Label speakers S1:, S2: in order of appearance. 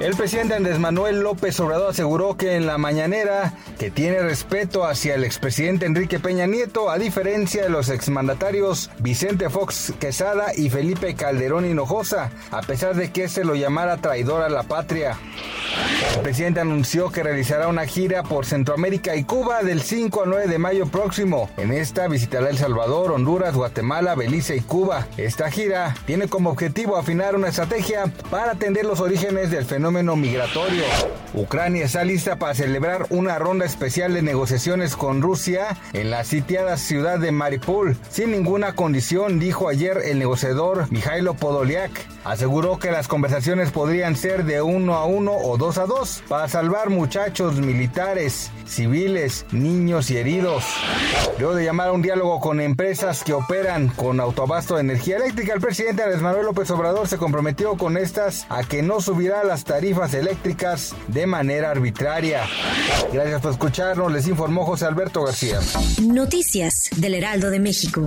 S1: El presidente Andrés Manuel López Obrador aseguró que en la mañanera que tiene respeto hacia el expresidente Enrique Peña Nieto, a diferencia de los exmandatarios Vicente Fox Quesada y Felipe Calderón Hinojosa, a pesar de que se lo llamara traidor a la patria. El presidente anunció que realizará una gira por Centroamérica y Cuba del 5 al 9 de mayo próximo. En esta visitará El Salvador, Honduras, Guatemala, Belice y Cuba. Esta gira tiene como objetivo afinar una estrategia para atender los orígenes del fenómeno migratorio. Ucrania está lista para celebrar una ronda especial de negociaciones con Rusia en la sitiada ciudad de Mariupol, sin ninguna condición, dijo ayer el negociador Podolyak. Aseguró que las conversaciones podrían ser de uno a uno o dos a dos para salvar muchachos militares, civiles, niños y heridos. Luego de llamar a un diálogo con empresas que operan con autobasto de energía eléctrica, el presidente Andrés Manuel López Obrador se comprometió con estas a que no subirá las tarifas eléctricas de manera arbitraria. Gracias por escucharnos, les informó José Alberto García.
S2: Noticias del Heraldo de México.